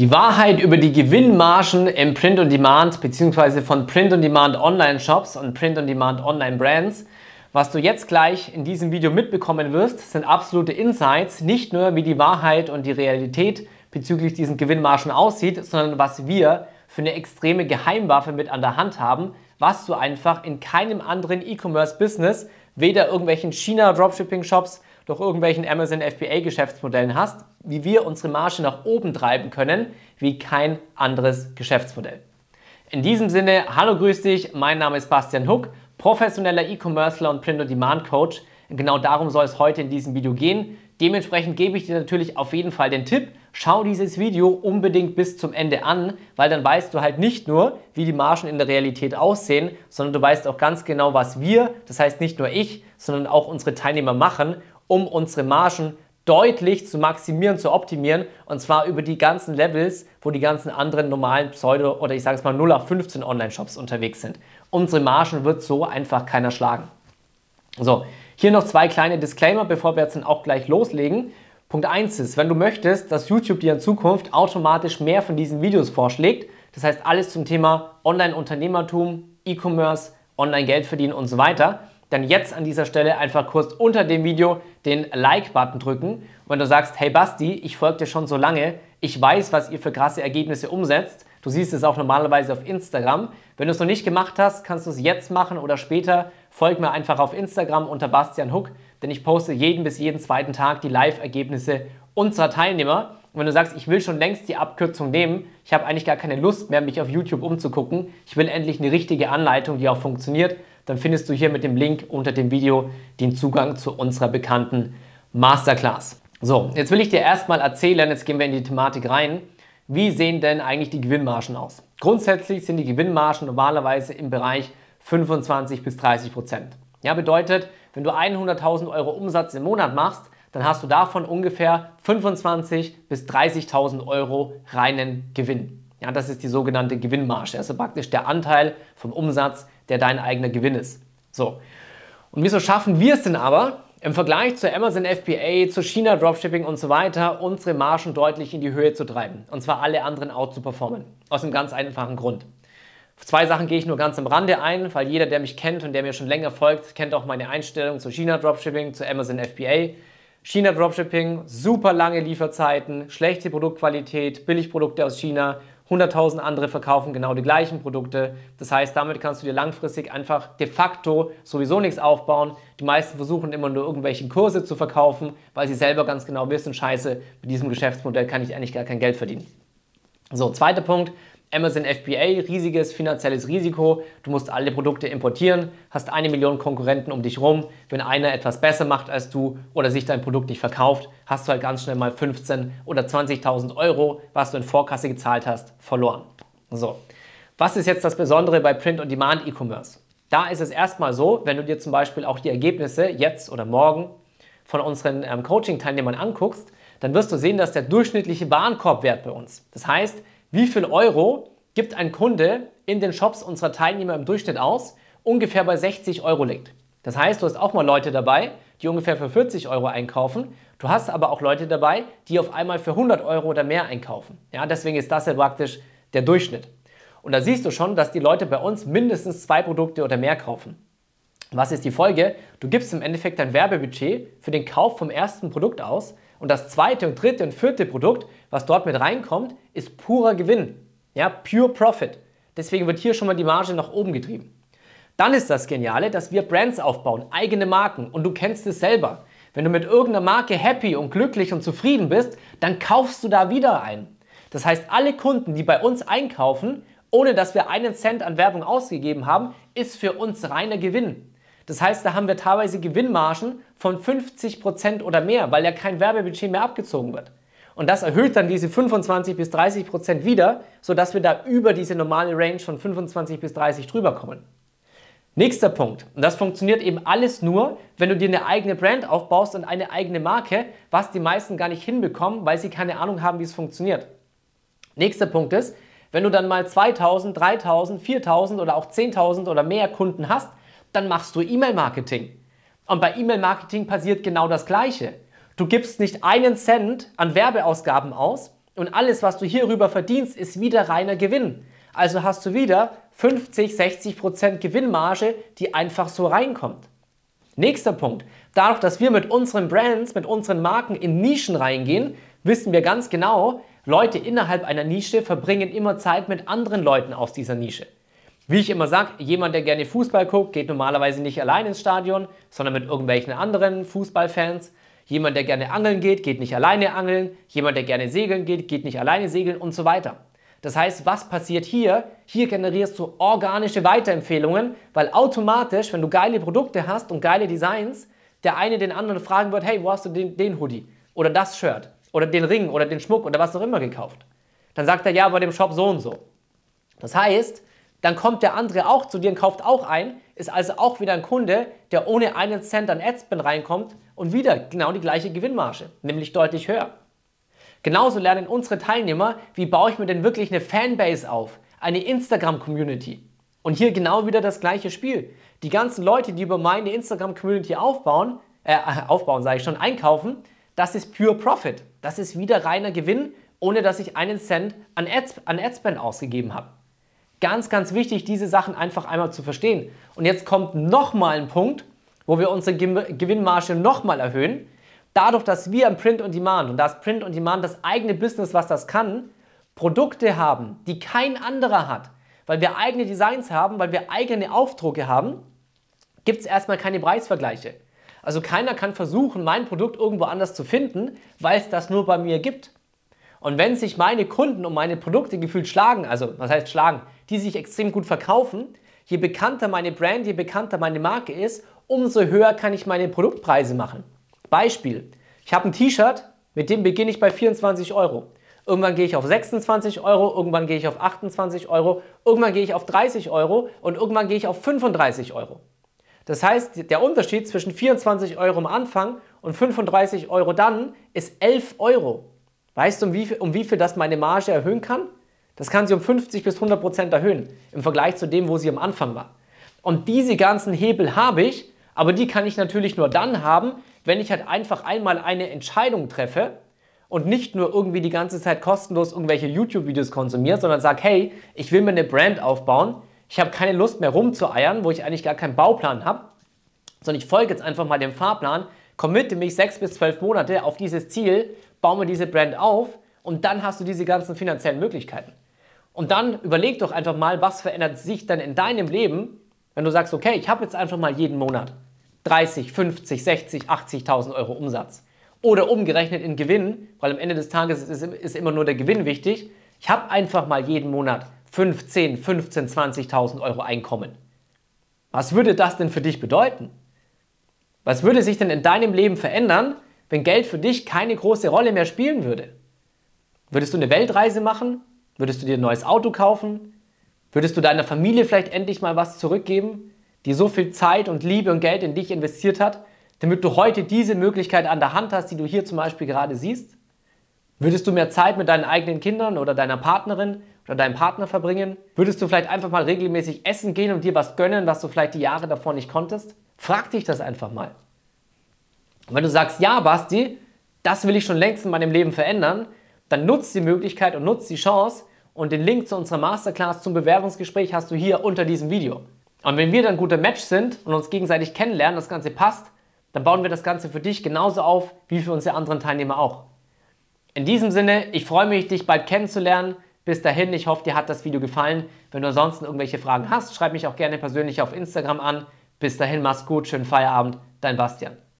Die Wahrheit über die Gewinnmargen im Print on Demand bzw. von Print on Demand Online Shops und Print on Demand Online Brands. Was du jetzt gleich in diesem Video mitbekommen wirst, sind absolute Insights, nicht nur wie die Wahrheit und die Realität bezüglich diesen Gewinnmargen aussieht, sondern was wir für eine extreme Geheimwaffe mit an der Hand haben, was du einfach in keinem anderen E-Commerce-Business, weder irgendwelchen China-Dropshipping-Shops noch irgendwelchen Amazon FBA-Geschäftsmodellen hast, wie wir unsere Marge nach oben treiben können, wie kein anderes Geschäftsmodell. In diesem Sinne, hallo, grüß dich, mein Name ist Bastian Huck, professioneller E-Commercer und Print-on-Demand-Coach. Genau darum soll es heute in diesem Video gehen. Dementsprechend gebe ich dir natürlich auf jeden Fall den Tipp, schau dieses Video unbedingt bis zum Ende an, weil dann weißt du halt nicht nur, wie die Margen in der Realität aussehen, sondern du weißt auch ganz genau, was wir, das heißt nicht nur ich, sondern auch unsere Teilnehmer machen, um unsere Margen deutlich zu maximieren, zu optimieren und zwar über die ganzen Levels, wo die ganzen anderen normalen Pseudo- oder ich sage es mal 0 auf 15 Online-Shops unterwegs sind. Unsere Margen wird so einfach keiner schlagen. So, hier noch zwei kleine Disclaimer, bevor wir jetzt dann auch gleich loslegen. Punkt 1 ist, wenn du möchtest, dass YouTube dir in Zukunft automatisch mehr von diesen Videos vorschlägt, das heißt alles zum Thema Online-Unternehmertum, E-Commerce, Online-Geld verdienen und so weiter, dann jetzt an dieser Stelle einfach kurz unter dem Video den Like-Button drücken. Wenn du sagst, hey Basti, ich folge dir schon so lange, ich weiß, was ihr für krasse Ergebnisse umsetzt. Du siehst es auch normalerweise auf Instagram. Wenn du es noch nicht gemacht hast, kannst du es jetzt machen oder später. Folg mir einfach auf Instagram unter Bastian Huck, denn ich poste jeden bis jeden zweiten Tag die Live-Ergebnisse unserer Teilnehmer. Und wenn du sagst, ich will schon längst die Abkürzung nehmen, ich habe eigentlich gar keine Lust mehr, mich auf YouTube umzugucken, ich will endlich eine richtige Anleitung, die auch funktioniert, dann findest du hier mit dem Link unter dem Video den Zugang zu unserer bekannten Masterclass. So, jetzt will ich dir erstmal erzählen, jetzt gehen wir in die Thematik rein, wie sehen denn eigentlich die Gewinnmargen aus? Grundsätzlich sind die Gewinnmargen normalerweise im Bereich 25 bis 30 Prozent. Ja, bedeutet, wenn du 100.000 Euro Umsatz im Monat machst, dann hast du davon ungefähr 25 bis 30.000 Euro reinen Gewinn. Ja, das ist die sogenannte Gewinnmarge, also praktisch der Anteil vom Umsatz, der dein eigener Gewinn ist. So. Und wieso schaffen wir es denn aber, im Vergleich zu Amazon FBA, zu China Dropshipping und so weiter, unsere Margen deutlich in die Höhe zu treiben. Und zwar alle anderen out zu performen. Aus einem ganz einfachen Grund. Auf zwei Sachen gehe ich nur ganz am Rande ein, weil jeder, der mich kennt und der mir schon länger folgt, kennt auch meine Einstellung zu China Dropshipping, zu Amazon FBA. China Dropshipping, super lange Lieferzeiten, schlechte Produktqualität, Billigprodukte aus China, 100.000 andere verkaufen genau die gleichen Produkte. Das heißt, damit kannst du dir langfristig einfach de facto sowieso nichts aufbauen. Die meisten versuchen immer nur irgendwelche Kurse zu verkaufen, weil sie selber ganz genau wissen, scheiße, mit diesem Geschäftsmodell kann ich eigentlich gar kein Geld verdienen. So, zweiter Punkt, Amazon FBA, riesiges finanzielles Risiko. Du musst alle Produkte importieren, hast eine Million Konkurrenten um dich rum. Wenn einer etwas besser macht als du oder sich dein Produkt nicht verkauft, hast du halt ganz schnell mal 15 oder 20.000 Euro, was du in Vorkasse gezahlt hast, verloren. So, was ist jetzt das Besondere bei Print-on-Demand E-Commerce? Da ist es erstmal so, wenn du dir zum Beispiel auch die Ergebnisse jetzt oder morgen von unseren ähm, Coaching-Teilnehmern anguckst, dann wirst du sehen, dass der durchschnittliche Warenkorbwert bei uns, das heißt, wie viel Euro gibt ein Kunde in den Shops unserer Teilnehmer im Durchschnitt aus? Ungefähr bei 60 Euro liegt. Das heißt, du hast auch mal Leute dabei, die ungefähr für 40 Euro einkaufen. Du hast aber auch Leute dabei, die auf einmal für 100 Euro oder mehr einkaufen. Ja, deswegen ist das ja praktisch der Durchschnitt. Und da siehst du schon, dass die Leute bei uns mindestens zwei Produkte oder mehr kaufen. Was ist die Folge? Du gibst im Endeffekt dein Werbebudget für den Kauf vom ersten Produkt aus und das zweite und dritte und vierte Produkt, was dort mit reinkommt, ist purer Gewinn. Ja, pure Profit. Deswegen wird hier schon mal die Marge nach oben getrieben. Dann ist das Geniale, dass wir Brands aufbauen, eigene Marken und du kennst es selber. Wenn du mit irgendeiner Marke happy und glücklich und zufrieden bist, dann kaufst du da wieder ein. Das heißt, alle Kunden, die bei uns einkaufen, ohne dass wir einen Cent an Werbung ausgegeben haben, ist für uns reiner Gewinn. Das heißt, da haben wir teilweise Gewinnmargen von 50% oder mehr, weil ja kein Werbebudget mehr abgezogen wird. Und das erhöht dann diese 25 bis 30% wieder, sodass wir da über diese normale Range von 25 bis 30 drüber kommen. Nächster Punkt. Und das funktioniert eben alles nur, wenn du dir eine eigene Brand aufbaust und eine eigene Marke, was die meisten gar nicht hinbekommen, weil sie keine Ahnung haben, wie es funktioniert. Nächster Punkt ist, wenn du dann mal 2000, 3000, 4000 oder auch 10.000 oder mehr Kunden hast, dann machst du E-Mail-Marketing. Und bei E-Mail-Marketing passiert genau das Gleiche. Du gibst nicht einen Cent an Werbeausgaben aus, Und alles, was du hierüber verdienst, ist wieder reiner Gewinn. Also hast du wieder 50, 60 Prozent Gewinnmarge, die einfach so reinkommt. Nächster Punkt. Dadurch, dass wir mit unseren Brands, mit unseren Marken in Nischen reingehen, wissen wir ganz genau, Leute innerhalb einer Nische verbringen immer Zeit mit anderen Leuten aus dieser Nische. Wie ich immer sage, jemand, der gerne Fußball guckt, geht normalerweise nicht allein ins Stadion, sondern mit irgendwelchen anderen Fußballfans. Jemand, der gerne angeln geht, geht nicht alleine angeln. Jemand, der gerne segeln geht, geht nicht alleine segeln und so weiter. Das heißt, was passiert hier? Hier generierst du organische Weiterempfehlungen, weil automatisch, wenn du geile Produkte hast und geile Designs, der eine den anderen fragen wird, hey, wo hast du den, den Hoodie oder das Shirt oder den Ring oder den Schmuck oder was auch immer gekauft? Dann sagt er, ja, bei dem Shop so und so. Das heißt, dann kommt der andere auch zu dir und kauft auch ein, ist also auch wieder ein Kunde, der ohne einen Cent an Adspend reinkommt und wieder genau die gleiche Gewinnmarge, nämlich deutlich höher. Genauso lernen unsere Teilnehmer, wie baue ich mir denn wirklich eine Fanbase auf, eine Instagram-Community. Und hier genau wieder das gleiche Spiel. Die ganzen Leute, die über meine Instagram-Community aufbauen, äh, aufbauen sage ich schon, einkaufen, das ist pure Profit. Das ist wieder reiner Gewinn, ohne dass ich einen Cent an, Ads, an ausgegeben habe. Ganz, ganz wichtig, diese Sachen einfach einmal zu verstehen. Und jetzt kommt nochmal ein Punkt, wo wir unsere Gewinnmarge nochmal erhöhen, dadurch, dass wir im Print on Demand, und da ist Print on Demand das eigene Business, was das kann, Produkte haben, die kein anderer hat, weil wir eigene Designs haben, weil wir eigene Aufdrucke haben, gibt es erstmal keine Preisvergleiche. Also keiner kann versuchen, mein Produkt irgendwo anders zu finden, weil es das nur bei mir gibt. Und wenn sich meine Kunden um meine Produkte gefühlt schlagen, also was heißt schlagen, die sich extrem gut verkaufen, je bekannter meine Brand, je bekannter meine Marke ist, umso höher kann ich meine Produktpreise machen. Beispiel, ich habe ein T-Shirt, mit dem beginne ich bei 24 Euro. Irgendwann gehe ich auf 26 Euro, irgendwann gehe ich auf 28 Euro, irgendwann gehe ich auf 30 Euro und irgendwann gehe ich auf 35 Euro. Das heißt, der Unterschied zwischen 24 Euro am Anfang und 35 Euro dann ist 11 Euro. Weißt du, um wie, viel, um wie viel das meine Marge erhöhen kann? Das kann sie um 50 bis 100 Prozent erhöhen im Vergleich zu dem, wo sie am Anfang war. Und diese ganzen Hebel habe ich, aber die kann ich natürlich nur dann haben, wenn ich halt einfach einmal eine Entscheidung treffe und nicht nur irgendwie die ganze Zeit kostenlos irgendwelche YouTube-Videos konsumiere, sondern sage, hey, ich will mir eine Brand aufbauen, ich habe keine Lust mehr rumzueiern, wo ich eigentlich gar keinen Bauplan habe, sondern ich folge jetzt einfach mal dem Fahrplan, committe mich sechs bis zwölf Monate auf dieses Ziel, baue mir diese Brand auf und dann hast du diese ganzen finanziellen Möglichkeiten. Und dann überleg doch einfach mal, was verändert sich dann in deinem Leben, wenn du sagst, okay, ich habe jetzt einfach mal jeden Monat 30, 50, 60, 80.000 Euro Umsatz. Oder umgerechnet in Gewinn, weil am Ende des Tages ist, ist immer nur der Gewinn wichtig. Ich habe einfach mal jeden Monat 15, 15, 20.000 Euro Einkommen. Was würde das denn für dich bedeuten? Was würde sich denn in deinem Leben verändern, wenn Geld für dich keine große Rolle mehr spielen würde? Würdest du eine Weltreise machen? Würdest du dir ein neues Auto kaufen? Würdest du deiner Familie vielleicht endlich mal was zurückgeben? die so viel Zeit und Liebe und Geld in dich investiert hat, damit du heute diese Möglichkeit an der Hand hast, die du hier zum Beispiel gerade siehst? Würdest du mehr Zeit mit deinen eigenen Kindern oder deiner Partnerin oder deinem Partner verbringen? Würdest du vielleicht einfach mal regelmäßig essen gehen und dir was gönnen, was du vielleicht die Jahre davor nicht konntest? Frag dich das einfach mal. Und wenn du sagst, ja, Basti, das will ich schon längst in meinem Leben verändern, dann nutzt die Möglichkeit und nutzt die Chance und den Link zu unserer Masterclass zum Bewerbungsgespräch hast du hier unter diesem Video. Und wenn wir dann guter Match sind und uns gegenseitig kennenlernen, das Ganze passt, dann bauen wir das Ganze für dich genauso auf wie für unsere anderen Teilnehmer auch. In diesem Sinne, ich freue mich, dich bald kennenzulernen. Bis dahin, ich hoffe, dir hat das Video gefallen. Wenn du ansonsten irgendwelche Fragen hast, schreib mich auch gerne persönlich auf Instagram an. Bis dahin, mach's gut, schönen Feierabend, dein Bastian.